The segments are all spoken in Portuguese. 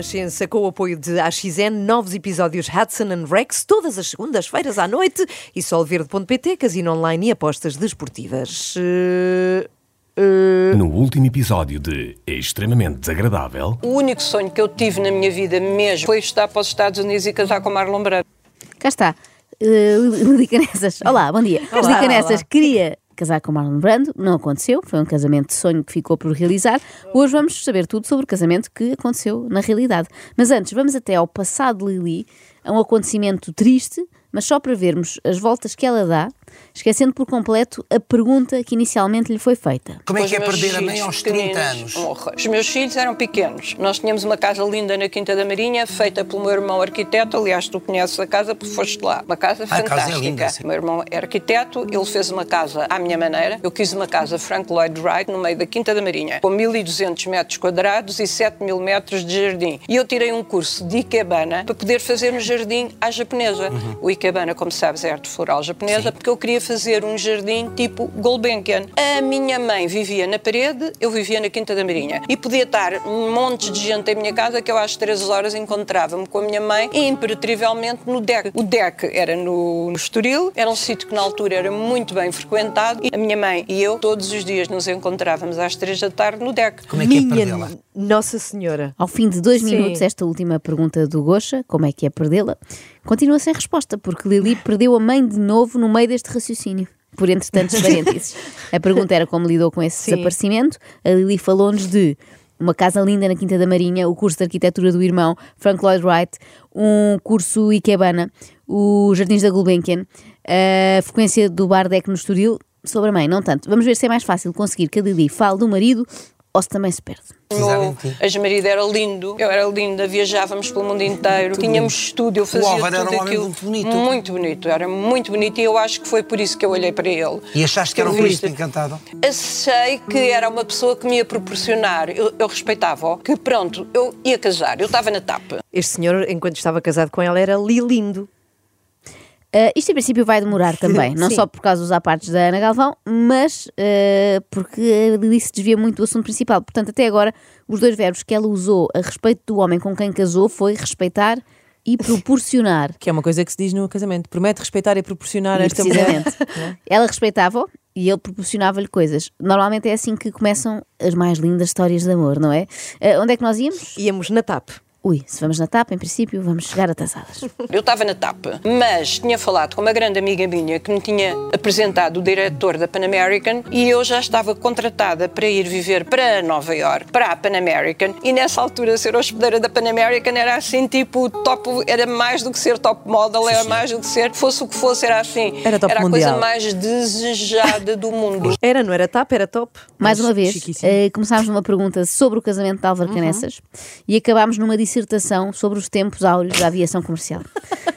Renascença, com o apoio de AXN, novos episódios Hudson and Rex, todas as segundas-feiras à noite e solverde.pt, casino online e apostas desportivas. Eh, eh, No último episódio de Extremamente Desagradável, O único sonho que eu tive na minha vida mesmo foi estar para os Estados Unidos e casar com Marlon Brando. Cá está. Uh, Lili Canessas. Olá, bom dia. Olá, Canessas olá. queria casar com Marlon Brando, não aconteceu, foi um casamento de sonho que ficou por realizar. Hoje vamos saber tudo sobre o casamento que aconteceu na realidade. Mas antes, vamos até ao passado de Lili, a um acontecimento triste, mas só para vermos as voltas que ela dá, esquecendo por completo a pergunta que inicialmente lhe foi feita. Como é que é perder a mãe aos 30 pequeninos, anos? um horror. Os meus filhos eram pequenos. Nós tínhamos uma casa linda na Quinta da Marinha, feita pelo meu irmão arquiteto. Aliás, tu conheces a casa porque foste lá. Uma casa Ah, a casa é fantástica. linda, sim. o meu irmão é arquiteto, ele fez uma casa à minha maneira. Eu quis uma casa Frank Lloyd Wright no meio da Quinta da Marinha, com 1.200 metros quadrados e 7 mil metros de jardim. E eu tirei um curso de Ikebana para poder fazer um jardim à japonesa. Uhum. O Ikebana, como sabes, é arte floral japonesa, porque eu queria fazer um jardim tipo Gulbenkian. A minha mãe vivia na parede, eu vivia na Quinta da Marinha. E podia estar um monte de gente em minha casa que eu às três horas encontrava-me com a minha mãe e imperativamente no deck. O deck era no, no Estoril, era um sítio que na altura era muito bem frequentado e a minha mãe e eu todos os dias nos encontrávamos às três da tarde no deck. Como é que é minha perdê-la? Nossa Senhora. Ao fim de dois Sim. minutos, esta última pergunta do Gosha, como é que é perdê-la, continua sem resposta, porque Lili perdeu a mãe de novo no meio deste raciocínio. Por entre tantos parênteses. A pergunta era como lidou com esse Sim. desaparecimento. A Lili falou-nos de uma casa linda na Quinta da Marinha, o curso de arquitetura do irmão, Frank Lloyd Wright, um curso Ikebana, os Jardins da Gulbenkian, a frequência do bar deck no Estoril, sobre a mãe, não tanto. Vamos ver se é mais fácil conseguir que a Lili fale do marido ou se também se perde. O em ti. ex-marido era lindo, eu era linda, viajávamos pelo mundo inteiro, tínhamos estúdio, eu fazia Álvaro tudo era um homem aquilo. muito bonito. Muito bonito, era muito bonito e eu acho que foi por isso que eu olhei para ele. E achaste que era um Eu príncipe encantado? Achei que era uma pessoa que me ia proporcionar, eu, eu respeitava-o, que pronto, eu ia casar, eu estava na tapa. Este senhor, enquanto estava casado com ela, era lindo. Uh, isto em princípio vai demorar também, não Sim. só por causa dos apartes da Ana Galvão, mas uh, porque a Lili se desvia muito do assunto principal. Portanto, até agora, os dois verbos que ela usou a respeito do homem com quem casou foi respeitar e proporcionar. Que é uma coisa que se diz no casamento. Promete respeitar e proporcionar esta mulher. Precisamente. Ela respeitava-o e ele proporcionava-lhe coisas. Normalmente é assim que começam as mais lindas histórias de amor, não é? Uh, onde é que nós íamos? Íamos na TAP. Ui, se vamos na TAP, em princípio, vamos chegar atrasadas. Eu estava na tapa, mas tinha falado com uma grande amiga minha que me tinha apresentado o diretor da Pan American e eu já estava contratada para ir viver para Nova York, para a Pan American, e nessa altura ser hospedeira da Pan American era assim, tipo, top, era mais do que ser top model, era mais do que ser, fosse o que fosse, era assim, Era top a mundial. coisa mais desejada do mundo. Era, não era TAP, era top. Mais Mas uma vez, eh, começámos numa pergunta sobre o casamento de Álvaro Canessas e acabámos numa dissertação sobre os tempos áureos da aviação comercial.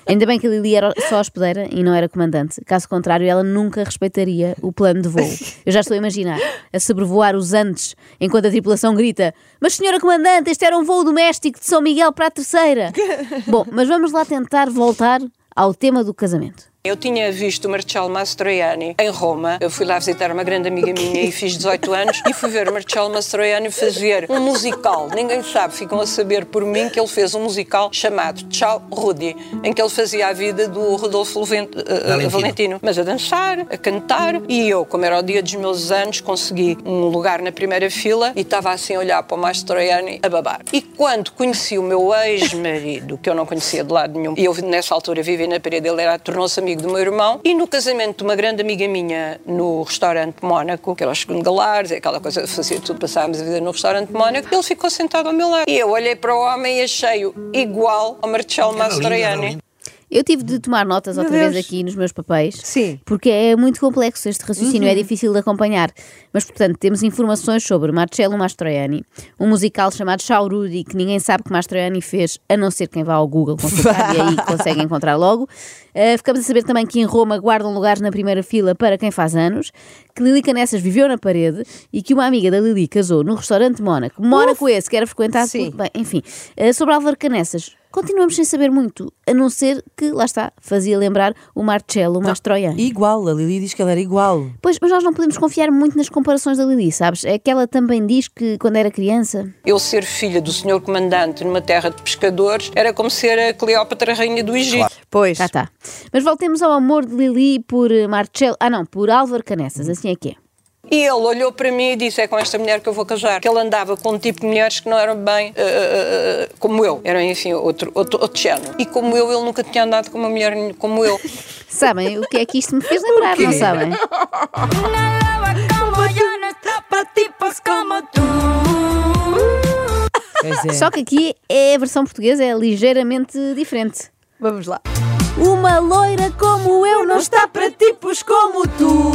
Ainda bem que a Lili era só hospedeira e não era comandante. Caso contrário, ela nunca respeitaria o plano de voo. Eu já estou a imaginar a sobrevoar os Andes enquanto a tripulação grita: Mas, senhora comandante, este era um voo doméstico de São Miguel para a terceira. Bom, mas vamos lá tentar voltar ao tema do casamento. Eu tinha visto o Marcello Mastroianni em Roma. Eu fui lá visitar uma grande amiga minha e fiz 18 anos e fui ver o Marcello Mastroianni fazer um musical. Ninguém sabe, ficam a saber por mim que ele fez um musical chamado Ciao Rudy, em que ele fazia a vida do Rodolfo Luvent- eh, Valentino. Valentino. Mas a dançar, a cantar. E eu, como era o dia dos meus anos, consegui um lugar na primeira fila e estava assim a olhar para o Mastroianni a babar. E quando conheci o meu ex-marido, que eu não conhecia de lado nenhum, e eu nessa altura vivia na parede, ele era, tornou-se amigo do meu irmão, e no casamento de uma grande amiga minha no restaurante Mónaco, que era o segundo galares, aquela coisa, fazia tudo, passávamos a vida no restaurante Mónaco, ele ficou sentado ao meu lado. E eu olhei para o homem e achei-o igual ao era Mastroianni. Eu tive de tomar notas Meu outra vez aqui nos meus papéis. Sim. Porque é muito complexo este raciocínio, Uhum. é difícil de acompanhar. Mas, portanto, temos informações sobre Marcello Mastroianni, um musical chamado Shaurudi, que ninguém sabe que Mastroianni fez, a não ser quem vá ao Google consultar e aí consegue encontrar logo. Uh, ficamos a saber também que em Roma guardam lugares na primeira fila para quem faz anos, que Lili Canessas viveu na parede e que uma amiga da Lili casou no restaurante Mónaco. Mónaco esse que era frequentado Sim. por... Bem, enfim, Uh, sobre Álvaro Canessas, continuamos sem saber muito, a não ser que, lá está, fazia lembrar o Marcello Mastroianni. Igual, a Lili diz que ela era igual. Pois, mas nós não podemos confiar muito nas comparações da Lili, sabes? É que ela também diz que quando era criança. Eu ser filha do senhor comandante numa terra de pescadores era como ser a Cleópatra rainha do Egito. Pois. Já está. Mas voltemos ao amor de Lili por eh, Marcello. Ah, não, por Álvaro Canessas, assim é que é. E ele olhou para mim e disse: É com esta mulher que eu vou casar. Que ele andava com um tipo de mulheres que não eram bem eh, eh, eh, como eu. Eram, enfim, outro, outro, outro género. E como eu, ele nunca tinha andado com uma mulher como eu. Sabem o que é que isto me fez lembrar, não sabem? É. Só que aqui é a versão portuguesa, é ligeiramente diferente. Vamos lá. Uma loira como eu não está para tipos como tu.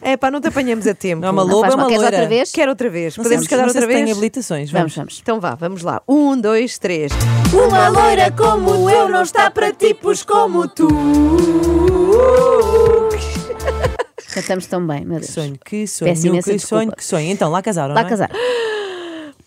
É pá, não te apanhamos a tempo. Não é uma loba, é uma Queres loira. outra vez? Quero outra vez. Não Podemos sei- quedar não sei outra se tem vez? habilitações. Vamos, vamos. Então vá, vamos lá. Um, dois, três. Uma loira como eu não está para tipos como tu. Cantamos tão bem, meu Que Deus. sonho, que sonho, Peço imensa que desculpa. sonho, que sonho. Então, lá casaram, Lá não é? casar.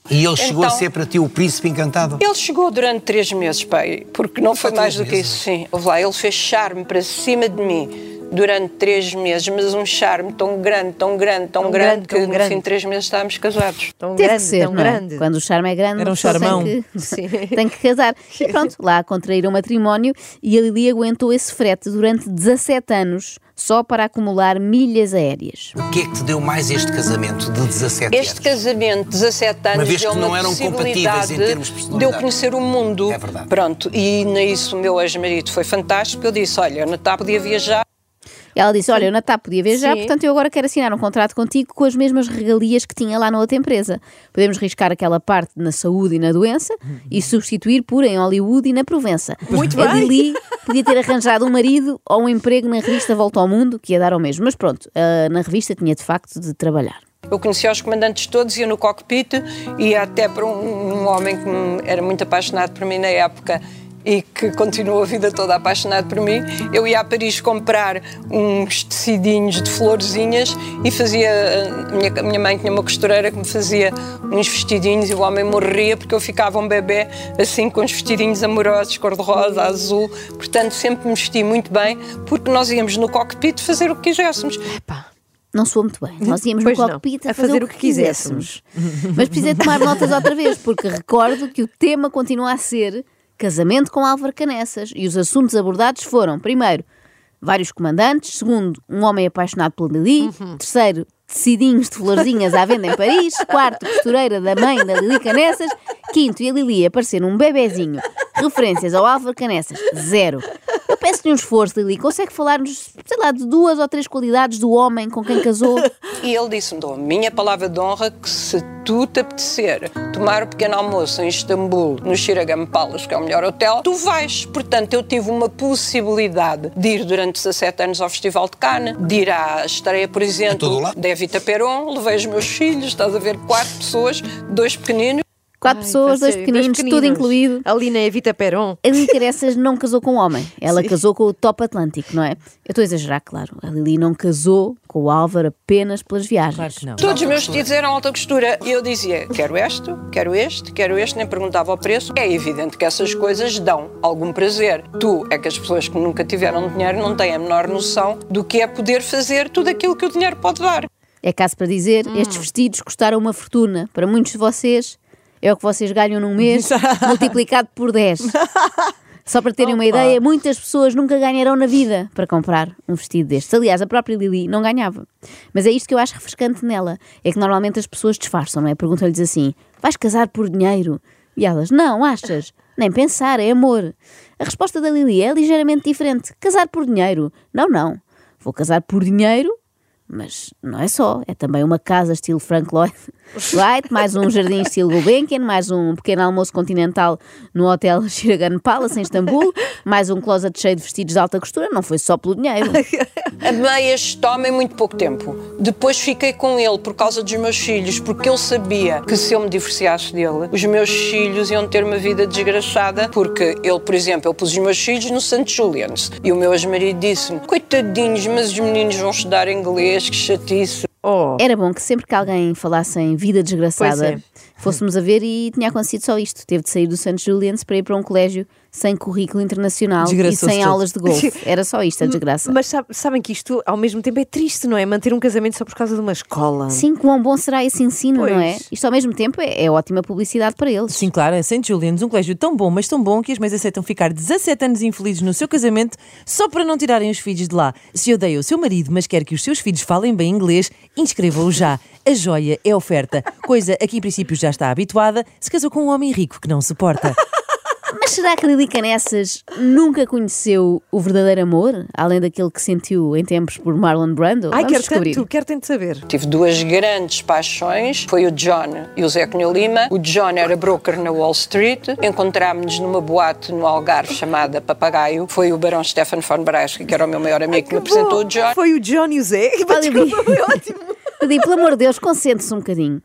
E ele chegou a Então- ser para ti o príncipe encantado? Ele chegou durante três meses, pai, porque não foi mais do que meses? isso, sim. Houve lá, ele fez charme para cima de mim durante três meses, mas um charme tão grande, tão grande, tão, Tão grande, grande, que tão no grande. fim de três meses estávamos casados. Tão Teve grande, ser, tão não é? grande. Quando o charme é grande, Era um uma charmão. Tem que, Sim. tem que casar. E pronto, lá contraíram matrimónio e a Lili aguentou esse frete durante 17 anos só para acumular milhas aéreas. O que é que te deu mais este casamento de 17 Este anos? casamento, 17 anos, vez deu que uma não eram compatíveis em possibilidade termos de eu conhecer o mundo. É verdade. Pronto, e nisso o meu ex-marido foi fantástico. Eu disse: Olha, eu na TAP podia viajar. Ela disse: Olha, eu na TAP podia viajar, Sim. portanto eu agora quero assinar um contrato contigo com as mesmas regalias que tinha lá na outra empresa. Podemos riscar aquela parte na saúde e na doença e substituir por em Hollywood e na Provença. Muito a bem. Lili podia ter arranjado um marido ou um emprego na revista Volta ao Mundo, que ia dar ao mesmo. Mas pronto, ah, na revista tinha de facto de trabalhar. Eu conhecia os comandantes todos, ia no cockpit, ia até para um, um homem que era muito apaixonado por mim na época e que continuou a vida toda apaixonado por mim. Eu ia a Paris comprar uns tecidinhos de florzinhas e fazia. A minha, a minha mãe tinha uma costureira que me fazia uns vestidinhos e o homem morria porque eu ficava um bebê assim com uns vestidinhos amorosos, cor-de-rosa, azul. Portanto, sempre me vesti muito bem porque nós íamos no cockpit fazer o que quiséssemos. Não soou muito bem. Nós íamos Pois no não. cockpit a, A fazer, fazer o que, quiséssemos. Mas precisei tomar notas outra vez, porque recordo que o tema continua a ser casamento com Álvaro Canessas. E os assuntos abordados foram, primeiro, vários comandantes. Segundo, um homem apaixonado pela Lili. Terceiro, tecidinhos de florzinhas à venda em Paris. Quarto, costureira da mãe da Lili Canessas. Quinto, e a Lili aparecer num bebezinho. Referências ao Álvaro Canessas, zero. Eu peço-lhe um esforço, Lili. Consegue falar-nos, sei lá, de duas ou três qualidades do homem com quem casou? E ele disse-me, dou a minha palavra de honra que se tu te apetecer tomar o pequeno almoço em Istambul, no Shiragam Palace, que é o melhor hotel, tu vais. Portanto, eu tive uma possibilidade de ir durante 17 anos ao Festival de Cannes, de ir à estreia, por todo exemplo, da Evita Peron, levei os meus filhos, estás a ver, quatro pessoas, dois pequeninos, Quatro Ai, pessoas, dois pequeninos, tudo pequeninos. incluído. Ali na Evita Peron. A Lili Caressas não casou com um homem, ela casou com o Top Atlântico, não é? Eu estou a exagerar, claro. A Lili não casou com o Álvaro apenas pelas viagens. Claro que não. Todos os meus vestidos eram alta costura. E eu dizia, quero este, quero este, quero este, nem perguntava o preço. É evidente que essas coisas dão algum prazer. Tu é que as pessoas que nunca tiveram dinheiro não têm a menor noção do que é poder fazer tudo aquilo que o dinheiro pode dar. É caso para dizer, estes vestidos custaram uma fortuna. Para muitos de vocês, é o que vocês ganham num mês, multiplicado por 10. Só para terem uma ideia, muitas pessoas nunca ganharão na vida para comprar um vestido destes. Aliás, a própria Lili não ganhava. Mas é isto que eu acho refrescante nela. É que normalmente as pessoas disfarçam, não é? Perguntam-lhes assim: vais casar por dinheiro? E elas: não, achas? Nem pensar, é amor. A resposta da Lili é ligeiramente diferente: casar por dinheiro? Não, não. Vou casar por dinheiro mas não é só, é também uma casa estilo Frank Lloyd Light, mais um jardim estilo Gulbenkian, mais um pequeno almoço continental no hotel Shiragan Palace em Istambul, mais um closet cheio de vestidos de alta costura, não foi só pelo dinheiro. Amei este muito pouco tempo. Depois fiquei com ele por causa dos meus filhos, porque eu sabia que se eu me divorciasse dele, os meus filhos iam ter uma vida desgraçada, porque ele, por exemplo, eu pus os meus filhos no St. Julian's e o meu ex-marido disse-me: Coitadinhos, mas os meninos vão estudar inglês, que chatice. Oh. Era bom que sempre que alguém falasse em vida desgraçada, Pois fôssemos a ver e tinha acontecido só isto. Teve de sair do St. Julian's para ir para um colégio sem currículo internacional e sem todo. aulas de golfe. Era só isto, a desgraça. Mas sabe- sabem que isto, ao mesmo tempo, é triste, não é? Manter um casamento só por causa de uma escola. Sim, quão bom será esse ensino, não é? Pois. Isto ao mesmo tempo é, é ótima publicidade para eles. Sim, claro, é St. Julian's, um colégio tão bom, mas tão bom que as mães aceitam ficar 17 anos infelizes no seu casamento só para não tirarem os filhos de lá. Se odeia o seu marido, mas quer que os seus filhos falem bem inglês, inscreva-o já. A joia é oferta, coisa a que em princípio já está habituada, se casou com um homem rico que não suporta. Mas será que Lili Canessas nunca conheceu o verdadeiro amor, além daquele que sentiu em tempos por Marlon Brando? Ai, Vamos quero descobrir. tanto, quero tanto saber. Tive duas grandes paixões, foi o John e o Zé Cunha Lima. O John era broker na Wall Street. Encontrámos-nos numa boate no Algarve chamada Papagaio. Foi o barão Stefan von Breisky, que era o meu maior amigo, que me apresentou o John. Foi o John e o Zé. Desculpa, foi ótimo. Lili, pelo amor de Deus, concentre-se um bocadinho.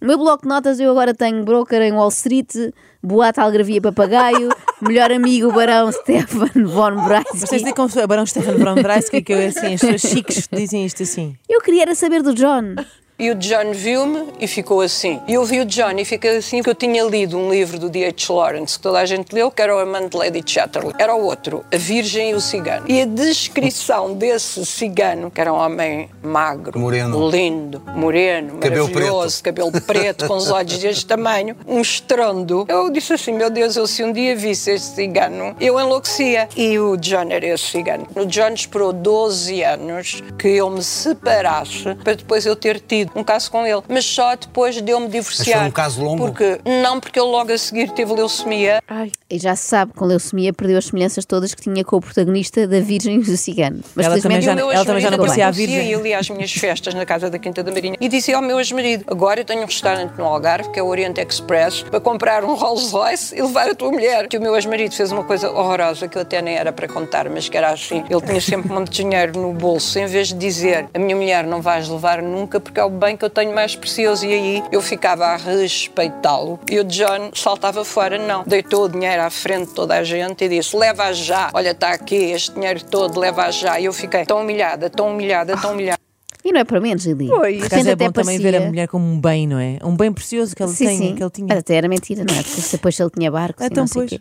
No meu bloco de notas eu agora tenho broker em Wall Street, boate algravia papagaio, melhor amigo barão Stefan von de Breisky. dizer como o Barão Stefan Brown Breisky, que eu, assim, as pessoas chiques dizem isto assim. Eu queria era saber do John. E o John viu-me e ficou assim. E eu vi o John e fiquei assim porque eu tinha lido um livro do D.H. Lawrence que toda a gente leu, que era o Amante Lady Chatterley. Era o outro, A Virgem e o Cigano. E a descrição desse cigano, que era um homem magro, Moreno. lindo, moreno, Cabelo maravilhoso, cabelo preto, com os olhos deste tamanho, um estrondo. Eu disse assim, meu Deus, eu se um dia visse este cigano, eu enlouquecia. E o John era esse cigano. O John esperou 12 anos que eu me separasse para depois eu ter tido um caso com ele. Mas só depois de eu me divorciar. foi um caso longo? Porque, não, porque ele logo a seguir teve leucemia. Ai, E já se sabe, com leucemia perdeu as semelhanças todas que tinha com o protagonista da Virgem do Cigano. Mas Ela também já- ela também já não parecia a virgem. E ele ia às minhas festas na casa da Quinta da Marinha e dizia ao meu ex-marido: Agora eu tenho um restaurante no Algarve, que é o Oriente Express, para comprar um Rolls Royce e levar a tua mulher. Que o meu ex-marido fez uma coisa horrorosa que eu até nem era para contar, mas que era assim: ele tinha sempre muito dinheiro no bolso, em vez de dizer: A minha mulher não vais levar nunca porque é o bem que eu tenho mais precioso. E aí eu ficava a respeitá-lo. E o John saltava fora: Não, deitou o dinheiro à frente de toda a gente e disse: Leva já, olha, está aqui este dinheiro todo, leva já. E eu fiquei tão humilhada, tão humilhada, tão humilhada. E não é para menos, Lili. Pois. De Por repente acaso é até bom também ver a parecia- mulher como um bem, não é? Um bem precioso que ele Sim, tem, sim. que ele tinha. Mas até era mentira, não é? Porque depois ele tinha barcos Então, não pois. quê.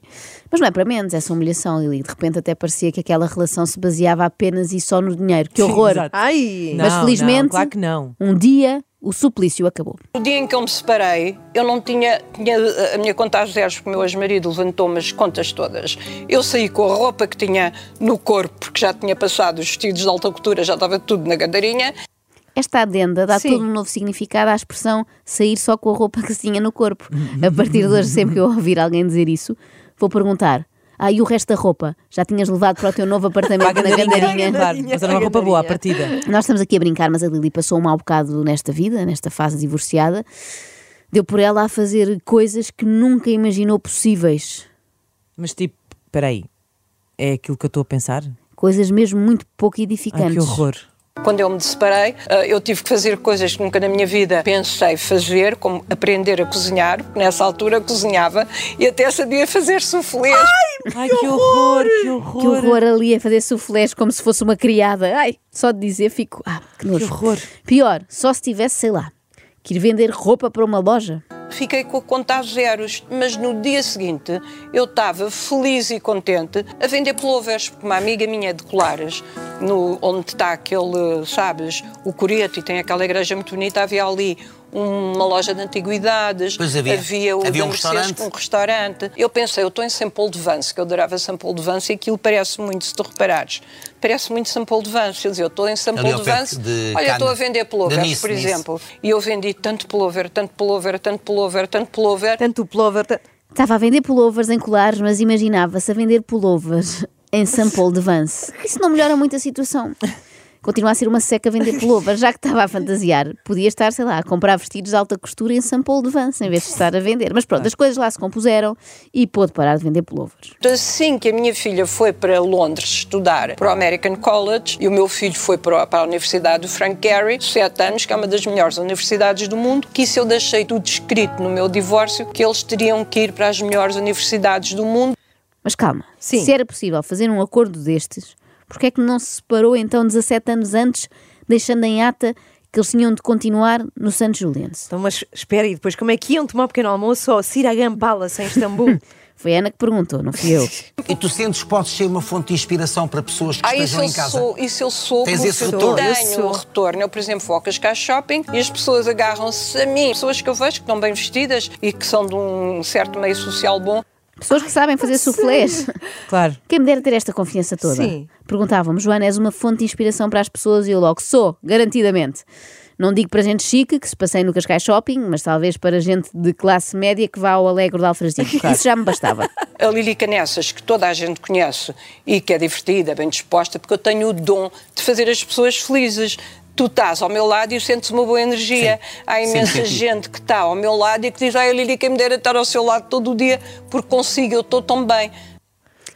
Mas não é para menos essa humilhação, Lili. De repente até parecia que aquela relação se baseava apenas e só no dinheiro. Que Sim, horror! exato. ai. Não, Mas felizmente, não, claro que não. um dia o suplício acabou. No dia em que eu me separei, eu não tinha, tinha a minha conta a zeros, porque o meu ex-marido levantou-me as contas todas. Eu saí com a roupa que tinha no corpo, porque já tinha passado os vestidos de alta cultura, já estava tudo na gadarinha. Esta adenda dá Sim. todo um novo significado à expressão sair só com a roupa que se tinha no corpo. A partir de hoje, sempre que eu ouvir alguém dizer isso, vou perguntar: Ah, e o resto da roupa? Já tinhas levado para o teu novo apartamento na gandarinha, Gandarinha? claro. Mas era uma roupa boa à partida. Nós estamos aqui a brincar, mas a Lili passou um mau bocado nesta vida, nesta fase divorciada. Deu por ela a fazer coisas que nunca imaginou possíveis. Mas tipo, espera aí. É aquilo que eu estou a pensar? Coisas mesmo muito pouco Ai, edificantes. que horror. Quando eu me separei, eh, eu tive que fazer coisas que nunca na minha vida pensei fazer, como aprender a cozinhar. porque Nessa altura cozinhava e até sabia fazer soufflés. Ai, que horror, que horror. Que horror ali a fazer suflés como se fosse uma criada. Ai, só de dizer fico. Ah, que nojo. Que horror. Pior, só se tivesse, sei lá, que ir vender roupa para uma loja. Fiquei com a conta a zeros, mas no dia seguinte eu estava feliz e contente a vender pullovers, porque uma amiga minha de Colares, no, onde está aquele, sabes, o Coreto e tem aquela igreja muito bonita, havia ali uma loja de antiguidades, Pois havia. o Havia um restaurante. com um restaurante. Eu pensei, eu estou em São Paulo de Vance, que eu adorava São Paulo de Vance, e aquilo parece muito, se tu reparares, parece muito São Paulo de Vance. Eu dizia, eu estou em São Paulo de Vance, de olha, estou a vender De pullovers, Nice, por Nice. exemplo. E eu vendi tanto pullover, tanto pullover, tanto pullover, tanto pullover. Tanto ta- Estava a vender pullovers em colares, mas imaginava-se a vender pullovers em São Paulo de Vance. Isso não melhora muito a situação. Continua a ser uma seca a vender pullovers, já que estava a fantasiar, podia estar, sei lá, a comprar vestidos de alta costura em São Paulo de Vance, em vez de estar a vender. Mas pronto, as coisas lá se compuseram e pôde parar de vender pullovers. Assim que a minha filha foi para Londres estudar para o American College e o meu filho foi para a, para a Universidade do Frank Gehry, sete anos, que é uma das melhores universidades do mundo, que isso eu deixei tudo escrito no meu divórcio, que eles teriam que ir para as melhores universidades do mundo. Mas calma, Sim. se era possível fazer um acordo destes, porquê é que não se separou então 17 anos antes, deixando em ata que eles tinham de continuar no Santos Juliense? Então, mas espera, e depois como é que iam tomar o pequeno almoço ao Siragam Palace em Istambul? Foi a Ana que perguntou, não fui eu. E tu sentes que podes ser uma fonte de inspiração para pessoas que Ah, estejam eu, em casa? sou, isso eu sou. Tens porque esse eu retorno? Eu Tenho um retorno. Eu, por exemplo, vou ao Cascais Shopping e as pessoas agarram-se a mim. Pessoas que eu vejo que estão bem vestidas e que são de um certo meio social bom. Pessoas que sabem fazer soufflés. Claro. Quem me dera ter esta confiança toda? Sim. Perguntavam-me, Joana, és uma fonte de inspiração para as pessoas? E eu logo, sou, garantidamente. Não digo para gente chique, que se passei no Cascais Shopping, mas talvez para gente de classe média que vá ao Alegro de Alfragide. Isso já me bastava. A Lili Canessas, que toda a gente conhece e que é divertida, bem disposta, porque eu tenho o dom de fazer as pessoas felizes. Tu estás ao meu lado e sentes uma boa energia. Há imensa senti. gente que está ao meu lado e que diz: Ai, Lili, quem me dera estar ao seu lado todo o dia, porque consigo, eu estou tão bem.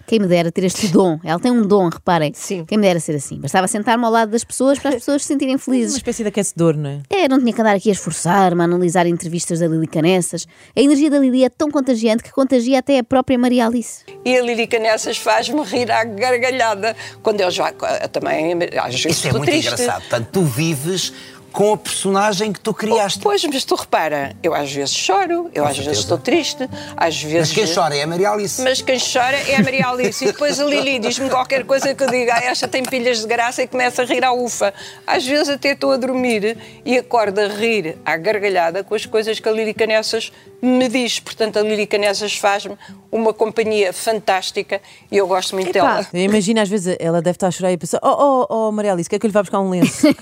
Quem me dera ter este dom. Ela tem um dom, reparem. Sim. Quem me dera ser assim. Bastava sentar-me ao lado das pessoas para as pessoas se sentirem Uma felizes. espécie de aquecedor, não é? É, não tinha que andar aqui a esforçar-me a analisar entrevistas da Lili Canessas. A energia da Lili é tão contagiante que contagia até a própria Maria Alice. E a Lili Canessas faz-me rir à gargalhada. Quando eu já também, às vezes, Isso é muito triste. engraçado. Portanto, tu vives com a personagem que tu criaste. Pois, mas tu repara, eu às vezes choro, eu às vezes estou triste, às vezes. Mas quem chora é a Maria Alice. Mas quem chora é a Maria Alice. E depois a Lili diz-me qualquer coisa que eu diga, ah, esta tem pilhas de graça e começa a rir à ufa. Às vezes até estou a dormir e acordo a rir à gargalhada com as coisas que a Lili Canessas me diz. Portanto, a Lili Canessas faz-me uma companhia fantástica e eu gosto muito Epá. dela. Eu imagino às vezes ela deve estar a chorar e pensar: Oh, oh, oh Maria Alice, quer que eu lhe vá buscar um lenço?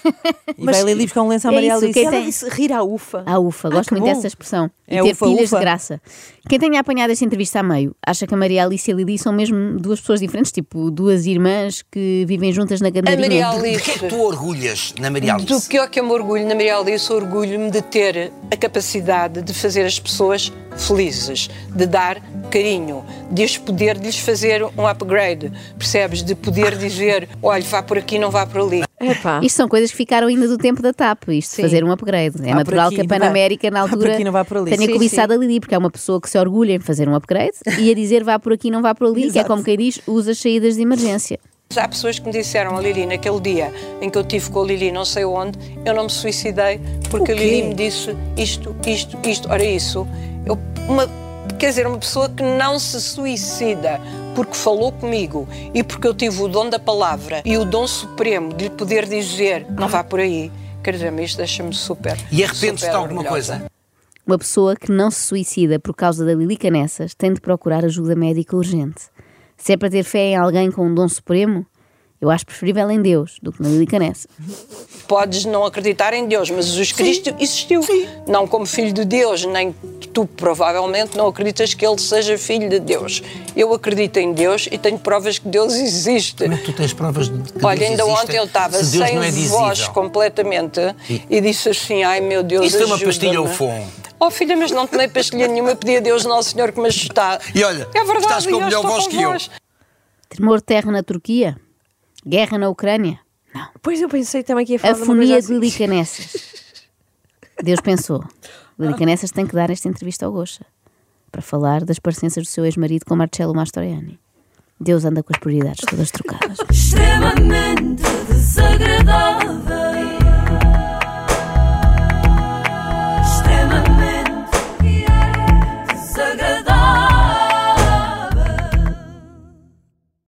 E vai ali buscar um lenço à é Maria isso, Alice. Ela tem- disse rir à ufa. Ah, ufa, Ah, gosto muito bom. dessa expressão. E É ter ufa, pilhas ufa. de graça. Quem tenha apanhado esta entrevista a meio, acha que a Maria Alice e a Lili são mesmo duas pessoas diferentes, tipo duas irmãs que vivem juntas na A Maria Gandarinha. De que é Alice. que tu orgulhas na Maria Alice? Do que eu que eu me orgulho na Maria Alice, orgulho-me de ter a capacidade de fazer as pessoas felizes, de dar carinho, de poder de lhes fazer um upgrade, percebes? De poder dizer, olha, vá por aqui, não vá por ali. Epá. Isto são coisas que ficaram ainda do tempo da TAP, isto Sim. fazer um upgrade. É Vá natural aqui, que a Panamérica, na altura, aqui, não vá por ali. tenha Sim, cobiçado a Lili, porque é uma pessoa que se orgulha em fazer um upgrade e a dizer vá por aqui, não vá por ali, que é como quem diz, usa as saídas de emergência. Há pessoas que me disseram a Lili, naquele dia em que eu tive com a Lili, não sei onde, eu não me suicidei porque a Lili me disse isto, isto, isto. Ora, isso. Eu, uma, quer dizer, uma pessoa que não se suicida porque falou comigo e porque eu tive o dom da palavra e o dom supremo de lhe poder dizer não vá por aí. Quer dizer, isto deixa-me super. E arrependes-te super de alguma coisa? Uma pessoa que não se suicida por causa da Lili Canessas tem de procurar ajuda médica urgente. Se é para ter fé em alguém com um dom supremo, eu acho preferível em Deus do que na Lili Canessas. Podes não acreditar em Deus, mas Jesus Cristo existiu. Não como filho de Deus, nem tu provavelmente não acreditas que ele seja filho de Deus. Eu acredito em Deus e tenho provas que Deus existe. Como é que tu tens provas de que Olha, Deus ainda existe, ontem eu estava se sem é voz completamente e disse assim: Ai meu Deus, Isso é uma ajuda-me." pastilha Ufon. Oh filha, mas não tomei pastilha nenhuma, pedi a Deus Nosso Senhor que me ajustasse. E olha, é verdade, estás com melhor voz que eu. Tremor de terra na Turquia? Guerra na Ucrânia? Não. Pois eu pensei também que ia falar de uma Afonia coisa de assim. Lili Canessas. Deus pensou. Lili Canessas tem que dar esta entrevista ao Gocha para falar das parecenças do seu ex-marido com Marcello Mastroianni. Deus anda com as prioridades todas trocadas. extremamente desagradável.